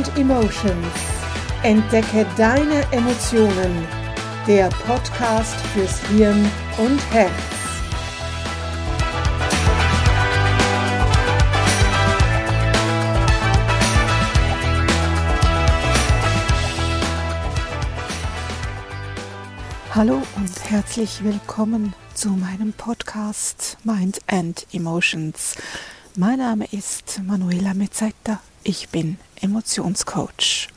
and Emotions. Entdecke deine Emotionen. Der Podcast fürs Hirn und Herz. Hallo und herzlich willkommen zu meinem Podcast Mind and Emotions. Mein Name ist Manuela Mezzetta. Ich bin Emotionscoach.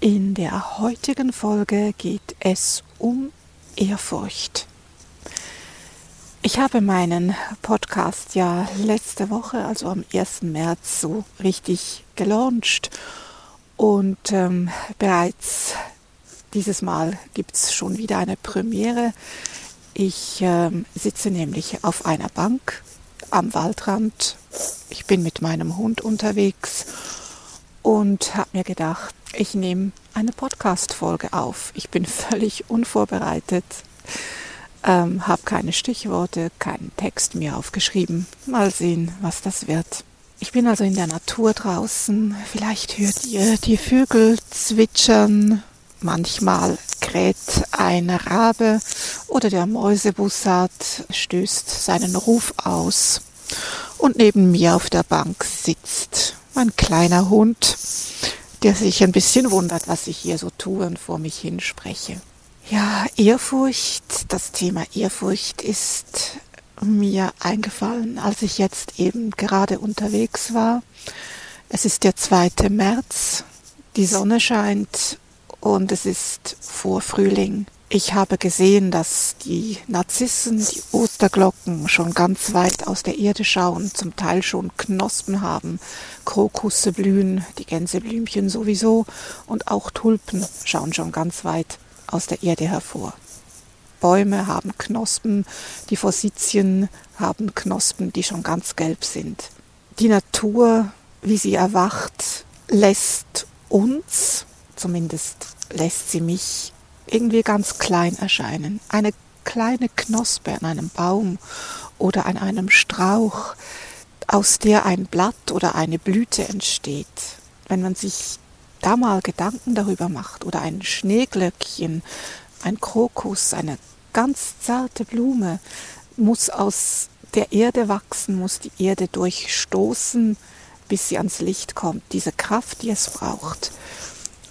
In der heutigen Folge geht es um Ehrfurcht. Ich habe meinen Podcast ja letzte Woche, also am 1. März, so richtig gelauncht und ähm, bereits dieses Mal gibt es schon wieder eine Premiere. Ich ähm, sitze nämlich auf einer Bank am Waldrand. Ich bin mit meinem Hund unterwegs und habe mir gedacht, ich nehme eine Podcast-Folge auf. Ich bin völlig unvorbereitet, ähm, habe keine Stichworte, keinen Text mir aufgeschrieben. Mal sehen, was das wird. Ich bin also in der Natur draußen. Vielleicht hört ihr die Vögel zwitschern. Manchmal kräht ein Rabe oder der Mäusebussard stößt seinen Ruf aus. Und neben mir auf der Bank sitzt mein kleiner Hund, der sich ein bisschen wundert, was ich hier so tue und vor mich hinspreche. Ja, Ehrfurcht, das Thema Ehrfurcht ist mir eingefallen, als ich jetzt eben gerade unterwegs war. Es ist der 2. März, die Sonne scheint und es ist Vorfrühling. Ich habe gesehen, dass die Narzissen, die Osterglocken schon ganz weit aus der Erde schauen, zum Teil schon Knospen haben, Krokusse blühen, die Gänseblümchen sowieso und auch Tulpen schauen schon ganz weit aus der Erde hervor. Bäume haben Knospen, die Fossizien haben Knospen, die schon ganz gelb sind. Die Natur, wie sie erwacht, lässt uns, zumindest lässt sie mich irgendwie ganz klein erscheinen. Eine kleine Knospe an einem Baum oder an einem Strauch, aus der ein Blatt oder eine Blüte entsteht. Wenn man sich da mal Gedanken darüber macht oder ein Schneeglöckchen, ein Krokus, eine ganz zarte Blume muss aus der Erde wachsen, muss die Erde durchstoßen, bis sie ans Licht kommt. Diese Kraft, die es braucht.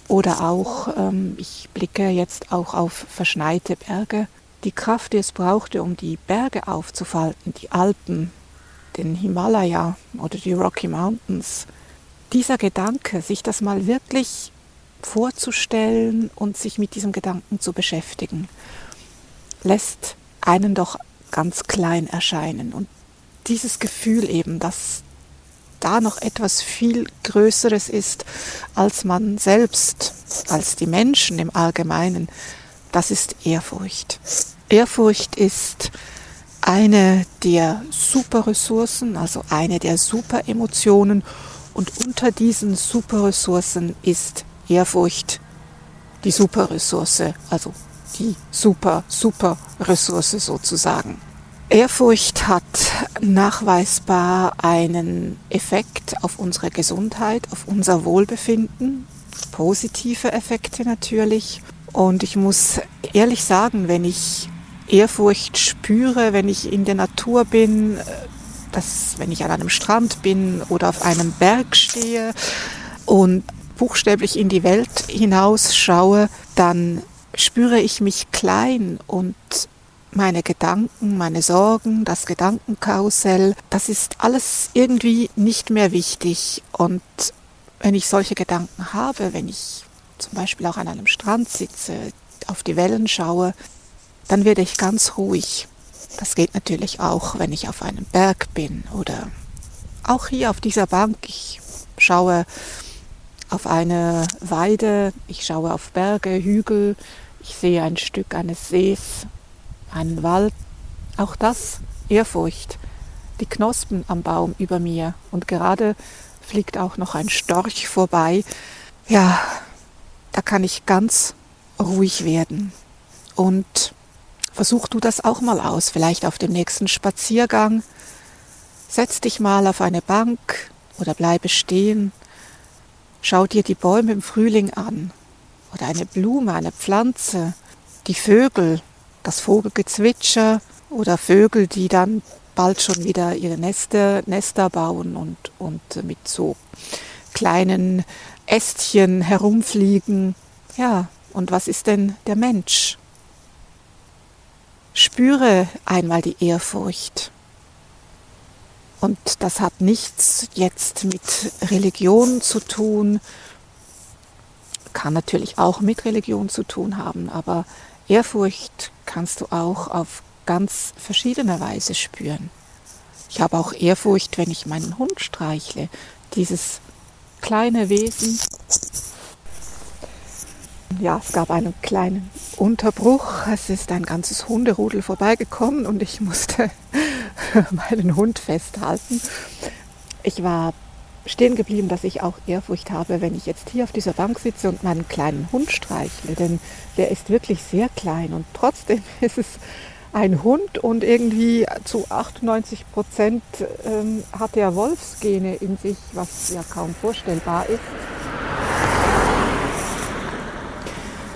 Oder auch, ähm, ich blicke jetzt auch auf verschneite Berge. Die Kraft, die es brauchte, um die Berge aufzufalten, die Alpen, den Himalaya oder die Rocky Mountains. Dieser Gedanke, sich das mal wirklich vorzustellen und sich mit diesem Gedanken zu beschäftigen, lässt einen doch ganz klein erscheinen. Und dieses Gefühl eben, dass da noch etwas viel Größeres ist als man selbst, als die Menschen im Allgemeinen, das ist Ehrfurcht. Ehrfurcht ist eine der Superressourcen, also eine der Superemotionen und unter diesen Superressourcen ist Ehrfurcht die Superressource, also die super, super Ressource sozusagen. Ehrfurcht hat nachweisbar einen Effekt auf unsere Gesundheit, auf unser Wohlbefinden, positive Effekte natürlich. Und ich muss ehrlich sagen, wenn ich Ehrfurcht spüre, wenn ich in der Natur bin, dass wenn ich an einem Strand bin oder auf einem Berg stehe und buchstäblich in die Welt hinaus schaue, dann spüre ich mich klein und meine Gedanken, meine Sorgen, das Gedankenkarussell, das ist alles irgendwie nicht mehr wichtig. Und wenn ich solche Gedanken habe, wenn ich zum Beispiel auch an einem Strand sitze, auf die Wellen schaue, dann werde ich ganz ruhig. Das geht natürlich auch, wenn ich auf einem Berg bin oder auch hier auf dieser Bank. Ich schaue auf eine Weide, ich schaue auf Berge, Hügel, ich sehe ein Stück eines Sees, einen Wald, auch das Ehrfurcht, die Knospen am Baum über mir und gerade fliegt auch noch ein Storch vorbei. Ja, da kann ich ganz ruhig werden. Und versuch du das auch mal aus, vielleicht auf dem nächsten Spaziergang. Setz dich mal auf eine Bank oder bleibe stehen. Schau dir die Bäume im Frühling an oder eine Blume, eine Pflanze, die Vögel, das Vogelgezwitscher oder Vögel, die dann bald schon wieder ihre Nester, Nester bauen und, und mit so kleinen Ästchen herumfliegen. Ja, und was ist denn der Mensch? Spüre einmal die Ehrfurcht. Und das hat nichts jetzt mit Religion zu tun, kann natürlich auch mit Religion zu tun haben, aber Ehrfurcht kannst du auch auf ganz verschiedene Weise spüren. Ich habe auch Ehrfurcht, wenn ich meinen Hund streichle. Dieses kleine Wesen. Ja, es gab einen kleinen Unterbruch. Es ist ein ganzes Hunderudel vorbeigekommen und ich musste meinen Hund festhalten. Ich war stehen geblieben, dass ich auch Ehrfurcht habe, wenn ich jetzt hier auf dieser Bank sitze und meinen kleinen Hund streichle, denn der ist wirklich sehr klein und trotzdem ist es ein Hund und irgendwie zu 98 Prozent ähm, hat er Wolfsgene in sich, was ja kaum vorstellbar ist.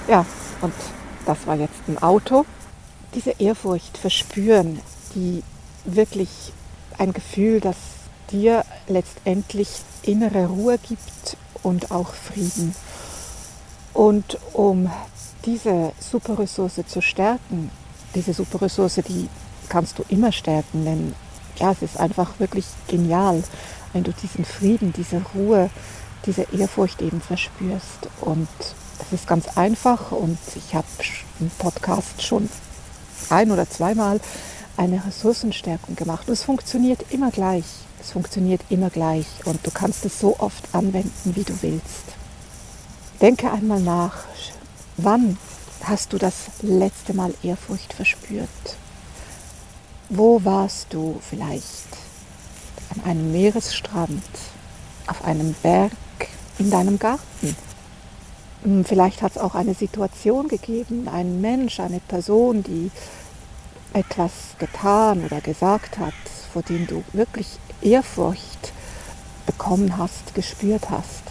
Ja, und das war jetzt ein Auto. Diese Ehrfurcht verspüren, die wirklich ein Gefühl, das dir letztendlich innere Ruhe gibt und auch Frieden. Und um diese Superressource zu stärken, diese Superressource, die kannst du immer stärken, denn ja, es ist einfach wirklich genial, wenn du diesen Frieden, diese Ruhe, diese Ehrfurcht eben verspürst. Und es ist ganz einfach und ich habe im Podcast schon ein oder zweimal eine Ressourcenstärkung gemacht. Und es funktioniert immer gleich. Es funktioniert immer gleich und du kannst es so oft anwenden, wie du willst. Denke einmal nach, wann hast du das letzte Mal Ehrfurcht verspürt? Wo warst du vielleicht? An einem Meeresstrand, auf einem Berg, in deinem Garten? Hm, vielleicht hat es auch eine Situation gegeben, einen Mensch, eine Person, die etwas getan oder gesagt hat, vor dem du wirklich Ehrfurcht bekommen hast, gespürt hast.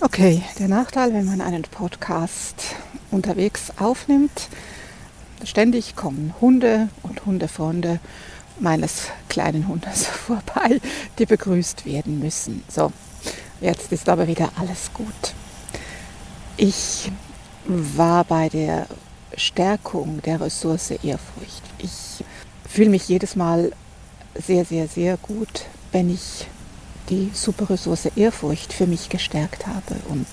Okay, der Nachteil, wenn man einen Podcast unterwegs aufnimmt, ständig kommen Hunde und Hundefreunde meines kleinen Hundes vorbei, die begrüßt werden müssen. So, jetzt ist aber wieder alles gut. Ich war bei der Stärkung der Ressource Ehrfurcht. Ich fühle mich jedes Mal sehr, sehr, sehr gut, wenn ich die Superressource Ehrfurcht für mich gestärkt habe. Und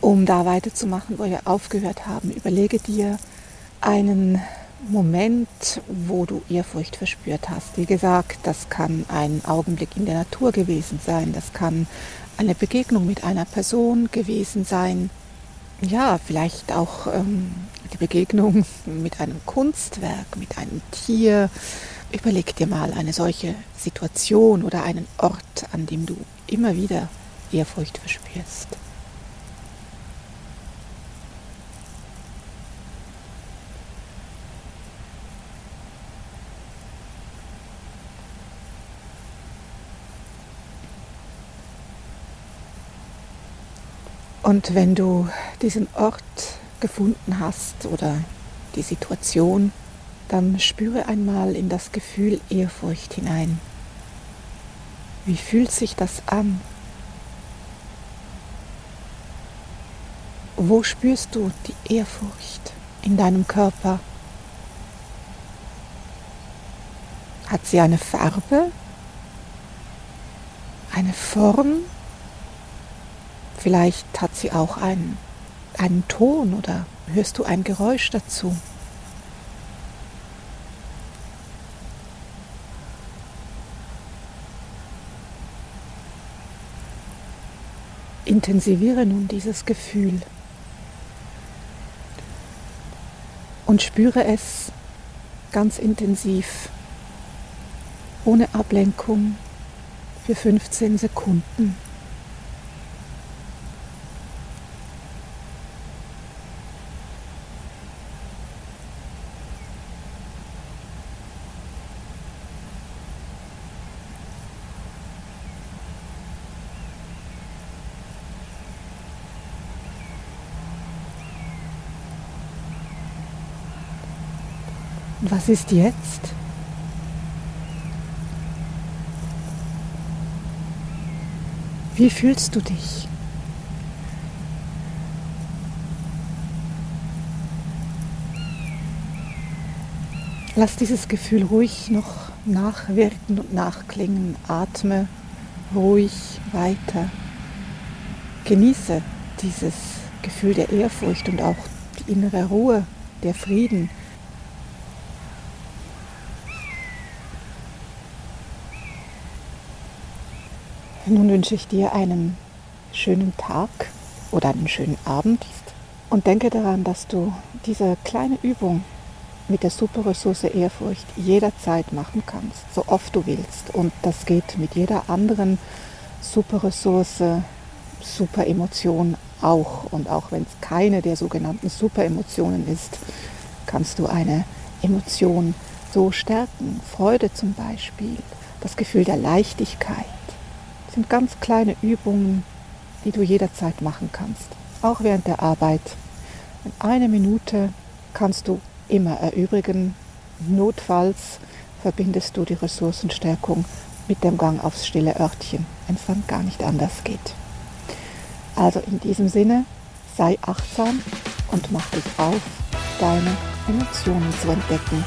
um da weiterzumachen, wo wir aufgehört haben, überlege dir einen Moment, wo du Ehrfurcht verspürt hast. Wie gesagt, das kann ein Augenblick in der Natur gewesen sein, das kann eine Begegnung mit einer Person gewesen sein, ja, vielleicht auch ähm, die Begegnung mit einem Kunstwerk, mit einem Tier. Überleg dir mal eine solche Situation oder einen Ort, an dem du immer wieder Ehrfurcht verspürst. Und wenn du diesen Ort gefunden hast oder die Situation, dann spüre einmal in das Gefühl Ehrfurcht hinein. Wie fühlt sich das an? Wo spürst du die Ehrfurcht in deinem Körper? Hat sie eine Farbe? Eine Form? Vielleicht hat sie auch einen, einen Ton oder hörst du ein Geräusch dazu. Intensiviere nun dieses Gefühl und spüre es ganz intensiv, ohne Ablenkung für 15 Sekunden. Und was ist jetzt? Wie fühlst du dich? Lass dieses Gefühl ruhig noch nachwirken und nachklingen. Atme ruhig weiter. Genieße dieses Gefühl der Ehrfurcht und auch die innere Ruhe, der Frieden. Nun wünsche ich dir einen schönen Tag oder einen schönen Abend und denke daran, dass du diese kleine Übung mit der Superressource Ehrfurcht jederzeit machen kannst, so oft du willst. Und das geht mit jeder anderen Superressource, Superemotion auch. Und auch wenn es keine der sogenannten Superemotionen ist, kannst du eine Emotion so stärken. Freude zum Beispiel, das Gefühl der Leichtigkeit. Das sind ganz kleine Übungen, die du jederzeit machen kannst. Auch während der Arbeit. In einer Minute kannst du immer erübrigen. Notfalls verbindest du die Ressourcenstärkung mit dem Gang aufs stille Örtchen, wenn es dann gar nicht anders geht. Also in diesem Sinne, sei achtsam und mach dich auf, deine Emotionen zu entdecken.